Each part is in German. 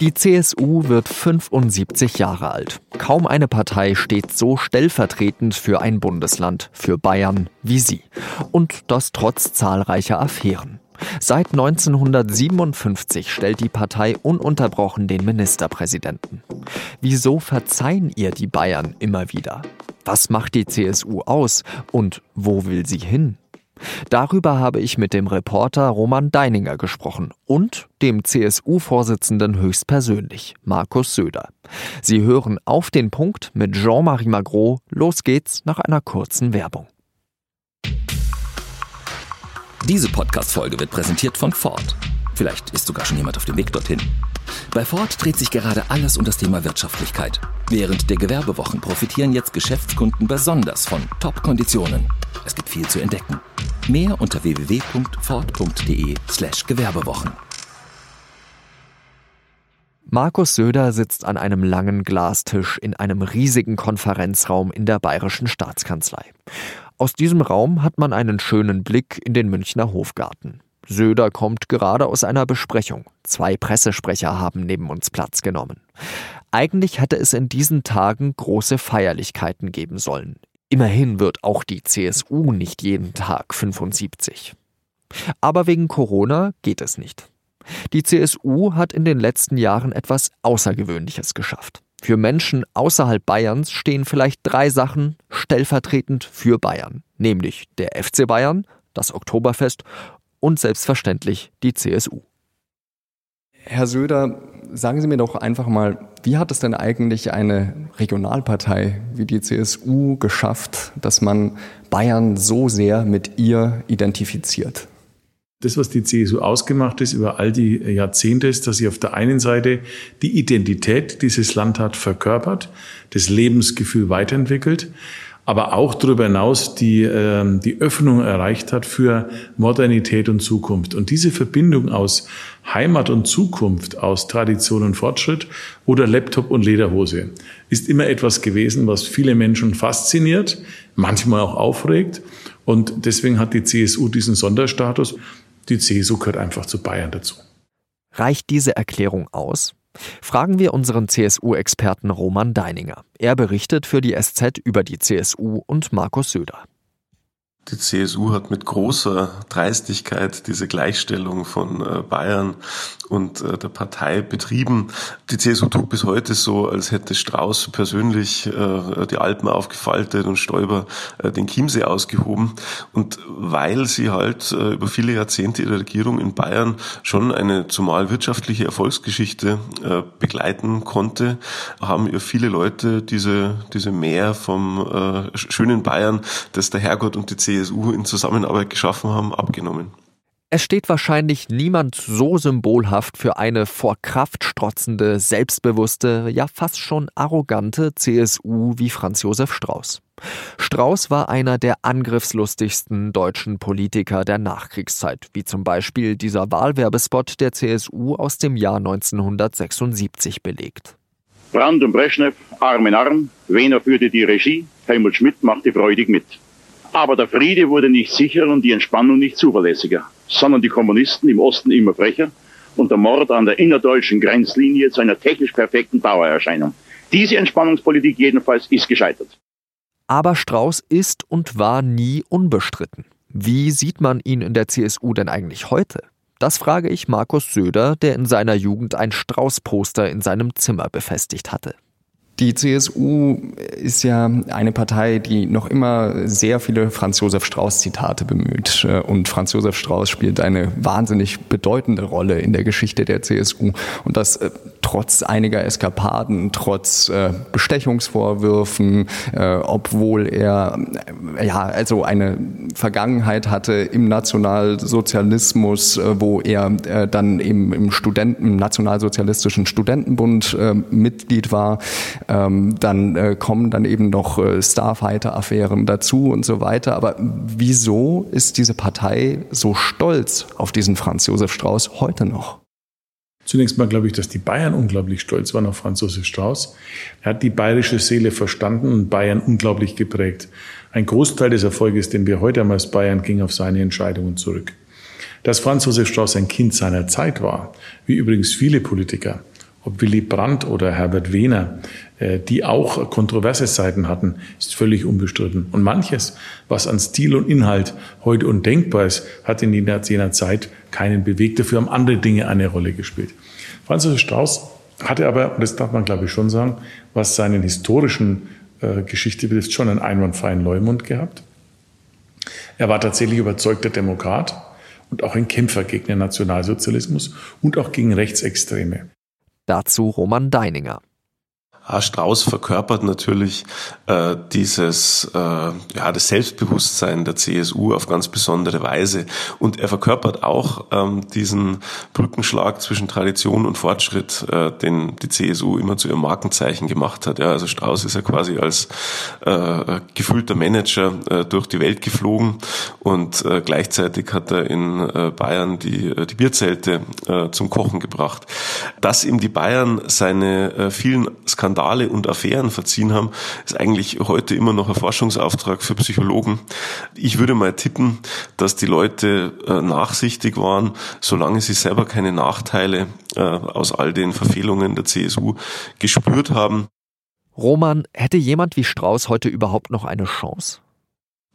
Die CSU wird 75 Jahre alt. Kaum eine Partei steht so stellvertretend für ein Bundesland, für Bayern, wie sie. Und das trotz zahlreicher Affären. Seit 1957 stellt die Partei ununterbrochen den Ministerpräsidenten. Wieso verzeihen ihr die Bayern immer wieder? Was macht die CSU aus und wo will sie hin? Darüber habe ich mit dem Reporter Roman Deininger gesprochen und dem CSU-Vorsitzenden höchstpersönlich, Markus Söder. Sie hören auf den Punkt mit Jean-Marie Magro. Los geht's nach einer kurzen Werbung. Diese Podcast-Folge wird präsentiert von Ford. Vielleicht ist sogar schon jemand auf dem Weg dorthin. Bei Ford dreht sich gerade alles um das Thema Wirtschaftlichkeit. Während der Gewerbewochen profitieren jetzt Geschäftskunden besonders von Top-Konditionen. Es gibt viel zu entdecken. Mehr unter www.ford.de/slash Gewerbewochen. Markus Söder sitzt an einem langen Glastisch in einem riesigen Konferenzraum in der Bayerischen Staatskanzlei. Aus diesem Raum hat man einen schönen Blick in den Münchner Hofgarten. Söder kommt gerade aus einer Besprechung. Zwei Pressesprecher haben neben uns Platz genommen. Eigentlich hätte es in diesen Tagen große Feierlichkeiten geben sollen. Immerhin wird auch die CSU nicht jeden Tag 75. Aber wegen Corona geht es nicht. Die CSU hat in den letzten Jahren etwas Außergewöhnliches geschafft. Für Menschen außerhalb Bayerns stehen vielleicht drei Sachen stellvertretend für Bayern, nämlich der FC Bayern, das Oktoberfest und selbstverständlich die CSU. Herr Söder, sagen Sie mir doch einfach mal, wie hat es denn eigentlich eine Regionalpartei wie die CSU geschafft, dass man Bayern so sehr mit ihr identifiziert? Das, was die CSU ausgemacht ist über all die Jahrzehnte, ist, dass sie auf der einen Seite die Identität dieses Land hat verkörpert, das Lebensgefühl weiterentwickelt, aber auch darüber hinaus die, äh, die Öffnung erreicht hat für Modernität und Zukunft. Und diese Verbindung aus Heimat und Zukunft, aus Tradition und Fortschritt oder Laptop und Lederhose ist immer etwas gewesen, was viele Menschen fasziniert, manchmal auch aufregt. Und deswegen hat die CSU diesen Sonderstatus. Die CSU gehört einfach zu Bayern dazu. Reicht diese Erklärung aus? Fragen wir unseren CSU-Experten Roman Deininger. Er berichtet für die SZ über die CSU und Markus Söder. Die CSU hat mit großer Dreistigkeit diese Gleichstellung von äh, Bayern und äh, der Partei betrieben. Die CSU tut bis heute so, als hätte Strauß persönlich äh, die Alpen aufgefaltet und Stoiber den Chiemsee ausgehoben. Und weil sie halt über viele Jahrzehnte ihrer Regierung in Bayern schon eine zumal wirtschaftliche Erfolgsgeschichte begleiten konnte, haben ihr viele Leute diese, diese Mehr vom schönen Bayern, das der Herrgott und die CSU CSU in Zusammenarbeit geschaffen haben, abgenommen. Es steht wahrscheinlich niemand so symbolhaft für eine vor Kraft strotzende, selbstbewusste, ja fast schon arrogante CSU wie Franz Josef Strauß. Strauß war einer der angriffslustigsten deutschen Politiker der Nachkriegszeit, wie zum Beispiel dieser Wahlwerbespot der CSU aus dem Jahr 1976 belegt. Brand und Brezhnev, Arm in Arm, Wehner führte die Regie, Helmut Schmidt machte freudig mit. Aber der Friede wurde nicht sicherer und die Entspannung nicht zuverlässiger, sondern die Kommunisten im Osten immer frecher und der Mord an der innerdeutschen Grenzlinie zu einer technisch perfekten Dauererscheinung. Diese Entspannungspolitik jedenfalls ist gescheitert. Aber Strauß ist und war nie unbestritten. Wie sieht man ihn in der CSU denn eigentlich heute? Das frage ich Markus Söder, der in seiner Jugend ein Strauß-Poster in seinem Zimmer befestigt hatte. Die CSU ist ja eine Partei, die noch immer sehr viele Franz Josef Strauß Zitate bemüht. Und Franz Josef Strauß spielt eine wahnsinnig bedeutende Rolle in der Geschichte der CSU. Und das äh, trotz einiger Eskapaden, trotz äh, Bestechungsvorwürfen, äh, obwohl er ja also eine Vergangenheit hatte im Nationalsozialismus, wo er dann eben im Studenten, nationalsozialistischen Studentenbund Mitglied war. Ähm, dann äh, kommen dann eben noch äh, Starfighter-Affären dazu und so weiter. Aber wieso ist diese Partei so stolz auf diesen Franz Josef Strauß heute noch? Zunächst mal glaube ich, dass die Bayern unglaublich stolz waren auf Franz Josef Strauß. Er hat die bayerische Seele verstanden und Bayern unglaublich geprägt. Ein Großteil des Erfolges, den wir heute haben als Bayern, ging auf seine Entscheidungen zurück. Dass Franz Josef Strauß ein Kind seiner Zeit war, wie übrigens viele Politiker, ob Willy Brandt oder Herbert Wehner, äh, die auch kontroverse Seiten hatten, ist völlig unbestritten. Und manches, was an Stil und Inhalt heute undenkbar ist, hat in jener Zeit keinen Beweg. Dafür haben andere Dinge eine Rolle gespielt. Franz Josef Strauß hatte aber, und das darf man glaube ich schon sagen, was seinen historischen äh, Geschichte betrifft, schon einen einwandfreien Leumund gehabt. Er war tatsächlich überzeugter Demokrat und auch ein Kämpfer gegen den Nationalsozialismus und auch gegen Rechtsextreme. Dazu Roman Deininger. Ah, Strauß verkörpert natürlich äh, dieses äh, ja das Selbstbewusstsein der CSU auf ganz besondere Weise und er verkörpert auch ähm, diesen Brückenschlag zwischen Tradition und Fortschritt, äh, den die CSU immer zu ihrem Markenzeichen gemacht hat. Ja, also Strauß ist ja quasi als äh, gefühlter Manager äh, durch die Welt geflogen und äh, gleichzeitig hat er in äh, Bayern die äh, die Bierzelte äh, zum Kochen gebracht. Dass ihm die Bayern seine äh, vielen Skandale Skandale und Affären verziehen haben, ist eigentlich heute immer noch ein Forschungsauftrag für Psychologen. Ich würde mal tippen, dass die Leute äh, nachsichtig waren, solange sie selber keine Nachteile äh, aus all den Verfehlungen der CSU gespürt haben. Roman, hätte jemand wie Strauß heute überhaupt noch eine Chance?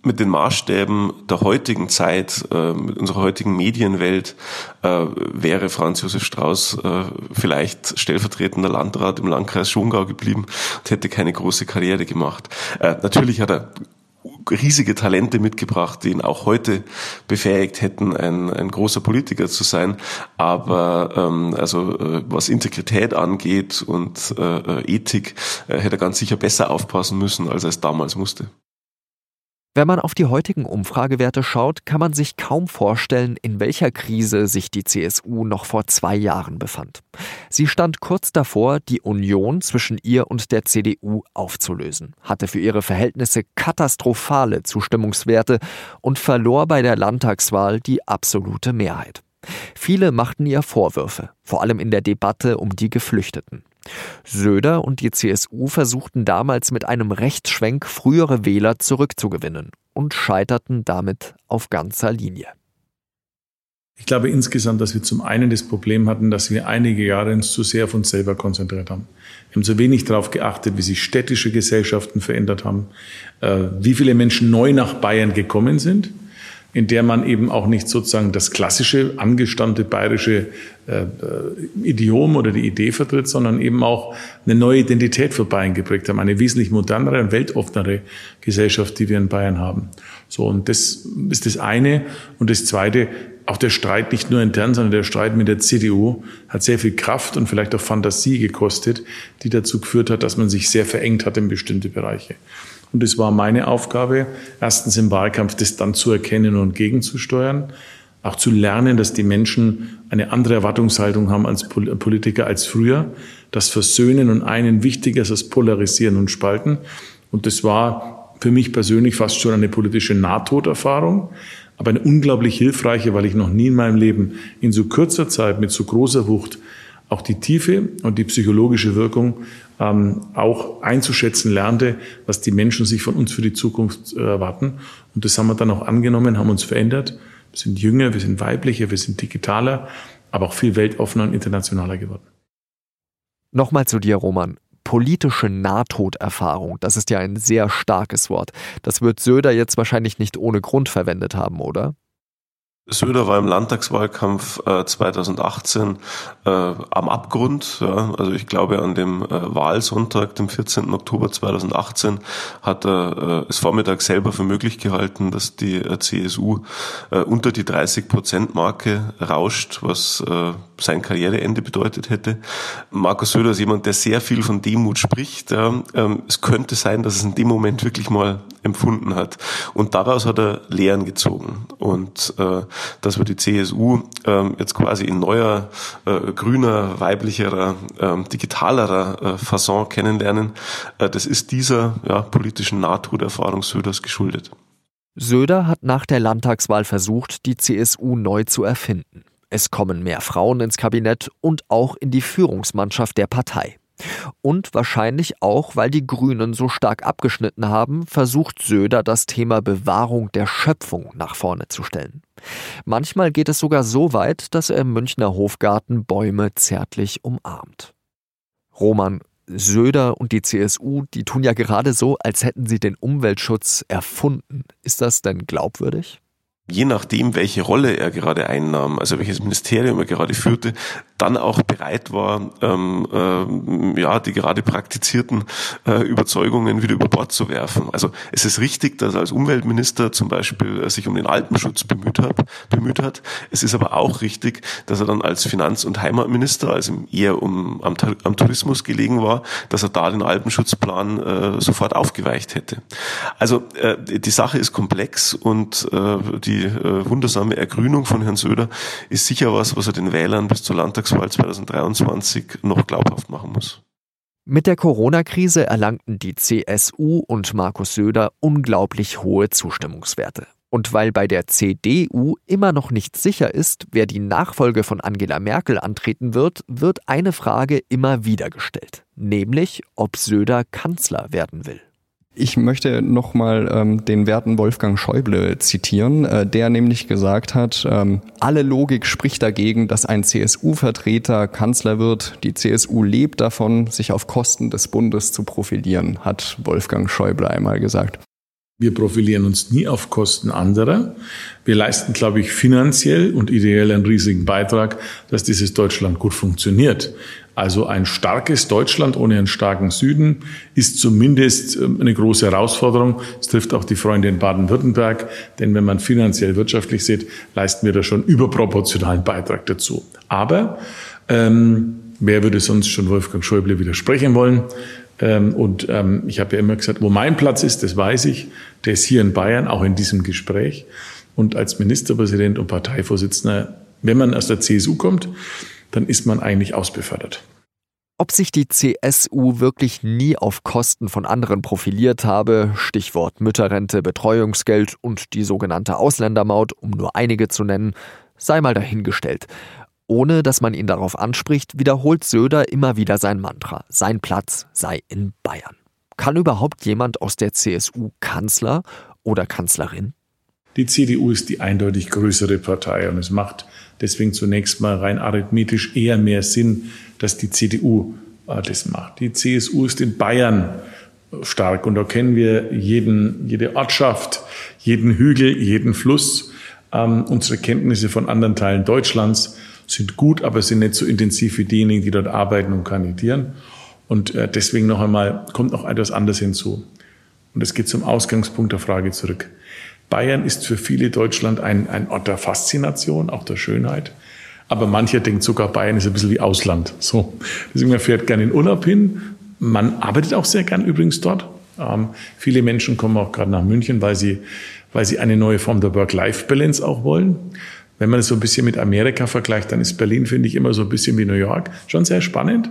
Mit den Maßstäben der heutigen Zeit, äh, mit unserer heutigen Medienwelt, äh, wäre Franz Josef Strauß äh, vielleicht stellvertretender Landrat im Landkreis Schongau geblieben und hätte keine große Karriere gemacht. Äh, natürlich hat er riesige Talente mitgebracht, die ihn auch heute befähigt hätten, ein, ein großer Politiker zu sein. Aber ähm, also äh, was Integrität angeht und äh, Ethik, äh, hätte er ganz sicher besser aufpassen müssen, als er es damals musste. Wenn man auf die heutigen Umfragewerte schaut, kann man sich kaum vorstellen, in welcher Krise sich die CSU noch vor zwei Jahren befand. Sie stand kurz davor, die Union zwischen ihr und der CDU aufzulösen, hatte für ihre Verhältnisse katastrophale Zustimmungswerte und verlor bei der Landtagswahl die absolute Mehrheit. Viele machten ihr Vorwürfe, vor allem in der Debatte um die Geflüchteten. Söder und die CSU versuchten damals mit einem Rechtsschwenk frühere Wähler zurückzugewinnen und scheiterten damit auf ganzer Linie. Ich glaube insgesamt, dass wir zum einen das Problem hatten, dass wir einige Jahre uns zu sehr auf uns selber konzentriert haben. Wir haben zu wenig darauf geachtet, wie sich städtische Gesellschaften verändert haben, äh, wie viele Menschen neu nach Bayern gekommen sind in der man eben auch nicht sozusagen das klassische, angestammte bayerische äh, äh, Idiom oder die Idee vertritt, sondern eben auch eine neue Identität für Bayern geprägt haben, eine wesentlich modernere und weltoffenere Gesellschaft, die wir in Bayern haben. So, und das ist das eine. Und das zweite, auch der Streit nicht nur intern, sondern der Streit mit der CDU hat sehr viel Kraft und vielleicht auch Fantasie gekostet, die dazu geführt hat, dass man sich sehr verengt hat in bestimmte Bereiche. Und es war meine Aufgabe, erstens im Wahlkampf das dann zu erkennen und gegenzusteuern, auch zu lernen, dass die Menschen eine andere Erwartungshaltung haben als Politiker als früher, dass Versöhnen und einen wichtiger ist als Polarisieren und Spalten. Und das war für mich persönlich fast schon eine politische Nahtoderfahrung, aber eine unglaublich hilfreiche, weil ich noch nie in meinem Leben in so kurzer Zeit mit so großer Wucht auch die Tiefe und die psychologische Wirkung ähm, auch einzuschätzen lernte, was die Menschen sich von uns für die Zukunft äh, erwarten. Und das haben wir dann auch angenommen, haben uns verändert. Wir sind jünger, wir sind weiblicher, wir sind digitaler, aber auch viel weltoffener und internationaler geworden. Nochmal zu dir, Roman. Politische Nahtoderfahrung, das ist ja ein sehr starkes Wort. Das wird Söder jetzt wahrscheinlich nicht ohne Grund verwendet haben, oder? Söder war im Landtagswahlkampf äh, 2018 äh, am Abgrund. Ja. Also ich glaube, an dem äh, Wahlsonntag, dem 14. Oktober 2018, hat er äh, es Vormittag selber für möglich gehalten, dass die äh, CSU äh, unter die 30-Prozent-Marke rauscht, was äh, sein Karriereende bedeutet hätte. Markus Söder ist jemand, der sehr viel von Demut spricht. Ähm, es könnte sein, dass es in dem Moment wirklich mal empfunden hat. Und daraus hat er Lehren gezogen. Und äh, dass wir die CSU ähm, jetzt quasi in neuer, äh, grüner, weiblicherer, ähm, digitalerer äh, Fasson kennenlernen, äh, das ist dieser ja, politischen Nahtoderfahrung Söders geschuldet. Söder hat nach der Landtagswahl versucht, die CSU neu zu erfinden. Es kommen mehr Frauen ins Kabinett und auch in die Führungsmannschaft der Partei. Und wahrscheinlich auch, weil die Grünen so stark abgeschnitten haben, versucht Söder das Thema Bewahrung der Schöpfung nach vorne zu stellen. Manchmal geht es sogar so weit, dass er im Münchner Hofgarten Bäume zärtlich umarmt. Roman, Söder und die CSU, die tun ja gerade so, als hätten sie den Umweltschutz erfunden. Ist das denn glaubwürdig? Je nachdem, welche Rolle er gerade einnahm, also welches Ministerium er gerade führte, dann auch bereit war, ähm, ähm, ja, die gerade praktizierten äh, Überzeugungen wieder über Bord zu werfen. Also es ist richtig, dass er als Umweltminister zum Beispiel äh, sich um den Alpenschutz bemüht hat, bemüht hat. Es ist aber auch richtig, dass er dann als Finanz- und Heimatminister, also eher um, am, am Tourismus gelegen war, dass er da den Alpenschutzplan äh, sofort aufgeweicht hätte. Also äh, die Sache ist komplex und äh, die äh, wundersame Ergrünung von Herrn Söder ist sicher was, was er den Wählern bis zur Landtagswahl 2023 noch glaubhaft machen muss. Mit der Corona-Krise erlangten die CSU und Markus Söder unglaublich hohe Zustimmungswerte. Und weil bei der CDU immer noch nicht sicher ist, wer die Nachfolge von Angela Merkel antreten wird, wird eine Frage immer wieder gestellt, nämlich ob Söder Kanzler werden will. Ich möchte nochmal ähm, den werten Wolfgang Schäuble zitieren, äh, der nämlich gesagt hat, ähm, alle Logik spricht dagegen, dass ein CSU-Vertreter Kanzler wird. Die CSU lebt davon, sich auf Kosten des Bundes zu profilieren, hat Wolfgang Schäuble einmal gesagt. Wir profilieren uns nie auf Kosten anderer. Wir leisten, glaube ich, finanziell und ideell einen riesigen Beitrag, dass dieses Deutschland gut funktioniert. Also ein starkes Deutschland ohne einen starken Süden ist zumindest ähm, eine große Herausforderung. Es trifft auch die Freunde in Baden-Württemberg, denn wenn man finanziell wirtschaftlich sieht, leisten wir da schon überproportionalen Beitrag dazu. Aber ähm, wer würde sonst schon Wolfgang Schäuble widersprechen wollen? Ähm, und ähm, ich habe ja immer gesagt, wo mein Platz ist, das weiß ich. Der ist hier in Bayern, auch in diesem Gespräch. Und als Ministerpräsident und Parteivorsitzender, wenn man aus der CSU kommt, dann ist man eigentlich ausbefördert. Ob sich die CSU wirklich nie auf Kosten von anderen profiliert habe, Stichwort Mütterrente, Betreuungsgeld und die sogenannte Ausländermaut, um nur einige zu nennen, sei mal dahingestellt. Ohne dass man ihn darauf anspricht, wiederholt Söder immer wieder sein Mantra, sein Platz sei in Bayern. Kann überhaupt jemand aus der CSU Kanzler oder Kanzlerin? Die CDU ist die eindeutig größere Partei und es macht deswegen zunächst mal rein arithmetisch eher mehr Sinn, dass die CDU äh, das macht. Die CSU ist in Bayern stark und da kennen wir jeden, jede Ortschaft, jeden Hügel, jeden Fluss. Ähm, unsere Kenntnisse von anderen Teilen Deutschlands sind gut, aber sind nicht so intensiv wie diejenigen, die dort arbeiten und kandidieren. Und äh, deswegen noch einmal kommt noch etwas anderes hinzu. Und es geht zum Ausgangspunkt der Frage zurück. Bayern ist für viele Deutschland ein, ein Ort der Faszination, auch der Schönheit. Aber mancher denkt sogar, Bayern ist ein bisschen wie Ausland. So. Deswegen man fährt gerne in Urlaub hin. Man arbeitet auch sehr gern übrigens dort. Ähm, viele Menschen kommen auch gerade nach München, weil sie, weil sie eine neue Form der Work-Life-Balance auch wollen. Wenn man es so ein bisschen mit Amerika vergleicht, dann ist Berlin, finde ich, immer so ein bisschen wie New York. Schon sehr spannend.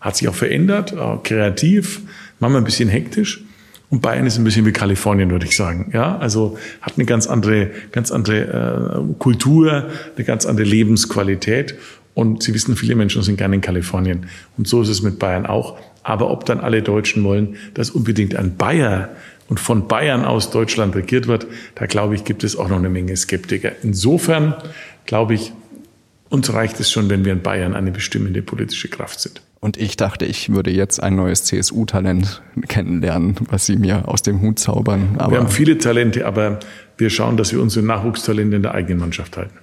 Hat sich auch verändert, äh, kreativ, manchmal ein bisschen hektisch. Und Bayern ist ein bisschen wie Kalifornien, würde ich sagen. Ja, also hat eine ganz andere, ganz andere äh, Kultur, eine ganz andere Lebensqualität. Und Sie wissen, viele Menschen sind gerne in Kalifornien. Und so ist es mit Bayern auch. Aber ob dann alle Deutschen wollen, dass unbedingt ein Bayer und von Bayern aus Deutschland regiert wird, da glaube ich, gibt es auch noch eine Menge Skeptiker. Insofern glaube ich, uns reicht es schon, wenn wir in Bayern eine bestimmende politische Kraft sind. Und ich dachte, ich würde jetzt ein neues CSU-Talent kennenlernen, was Sie mir aus dem Hut zaubern. Aber wir haben viele Talente, aber wir schauen, dass wir unsere Nachwuchstalente in der eigenen Mannschaft halten.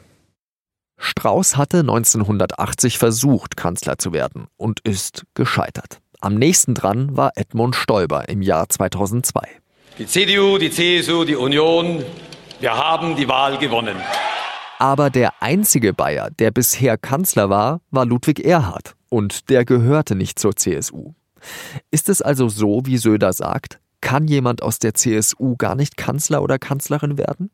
Strauß hatte 1980 versucht, Kanzler zu werden und ist gescheitert. Am nächsten dran war Edmund Stoiber im Jahr 2002. Die CDU, die CSU, die Union, wir haben die Wahl gewonnen. Aber der einzige Bayer, der bisher Kanzler war, war Ludwig Erhard und der gehörte nicht zur CSU. Ist es also so, wie Söder sagt, kann jemand aus der CSU gar nicht Kanzler oder Kanzlerin werden?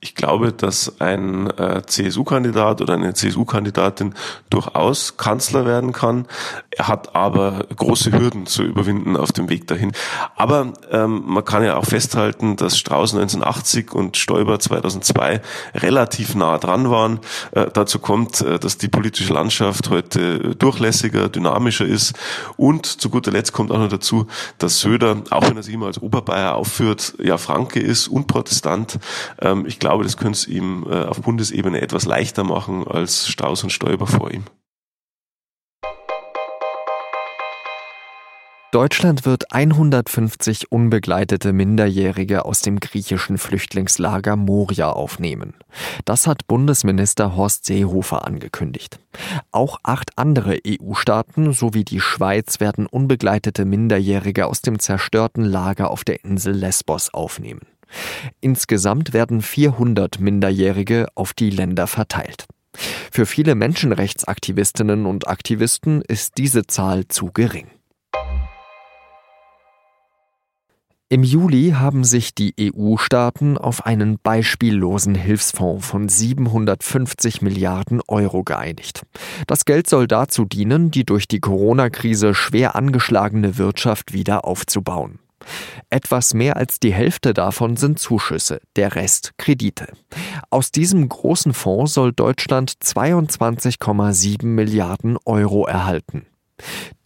Ich glaube, dass ein äh, CSU-Kandidat oder eine CSU-Kandidatin durchaus Kanzler werden kann. Er hat aber große Hürden zu überwinden auf dem Weg dahin. Aber ähm, man kann ja auch festhalten, dass Strauß 1980 und Stoiber 2002 relativ nah dran waren. Äh, dazu kommt, äh, dass die politische Landschaft heute durchlässiger, dynamischer ist. Und zu guter Letzt kommt auch noch dazu, dass Söder, auch wenn er sich immer als Oberbayer aufführt, ja Franke ist und Protestant. Ähm, ich glaube, das könnte es ihm äh, auf Bundesebene etwas leichter machen als Strauß und Stoiber vor ihm. Deutschland wird 150 unbegleitete Minderjährige aus dem griechischen Flüchtlingslager Moria aufnehmen. Das hat Bundesminister Horst Seehofer angekündigt. Auch acht andere EU-Staaten sowie die Schweiz werden unbegleitete Minderjährige aus dem zerstörten Lager auf der Insel Lesbos aufnehmen. Insgesamt werden 400 Minderjährige auf die Länder verteilt. Für viele Menschenrechtsaktivistinnen und Aktivisten ist diese Zahl zu gering. Im Juli haben sich die EU-Staaten auf einen beispiellosen Hilfsfonds von 750 Milliarden Euro geeinigt. Das Geld soll dazu dienen, die durch die Corona-Krise schwer angeschlagene Wirtschaft wieder aufzubauen. Etwas mehr als die Hälfte davon sind Zuschüsse, der Rest Kredite. Aus diesem großen Fonds soll Deutschland 22,7 Milliarden Euro erhalten.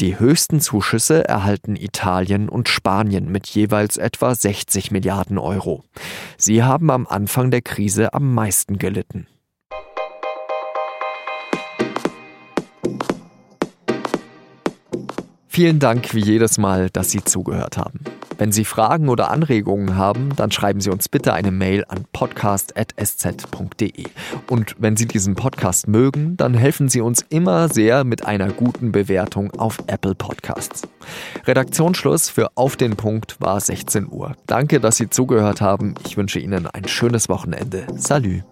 Die höchsten Zuschüsse erhalten Italien und Spanien mit jeweils etwa 60 Milliarden Euro. Sie haben am Anfang der Krise am meisten gelitten. Vielen Dank wie jedes Mal, dass Sie zugehört haben. Wenn Sie Fragen oder Anregungen haben, dann schreiben Sie uns bitte eine Mail an podcast.sz.de. Und wenn Sie diesen Podcast mögen, dann helfen Sie uns immer sehr mit einer guten Bewertung auf Apple Podcasts. Redaktionsschluss für Auf den Punkt war 16 Uhr. Danke, dass Sie zugehört haben. Ich wünsche Ihnen ein schönes Wochenende. Salü.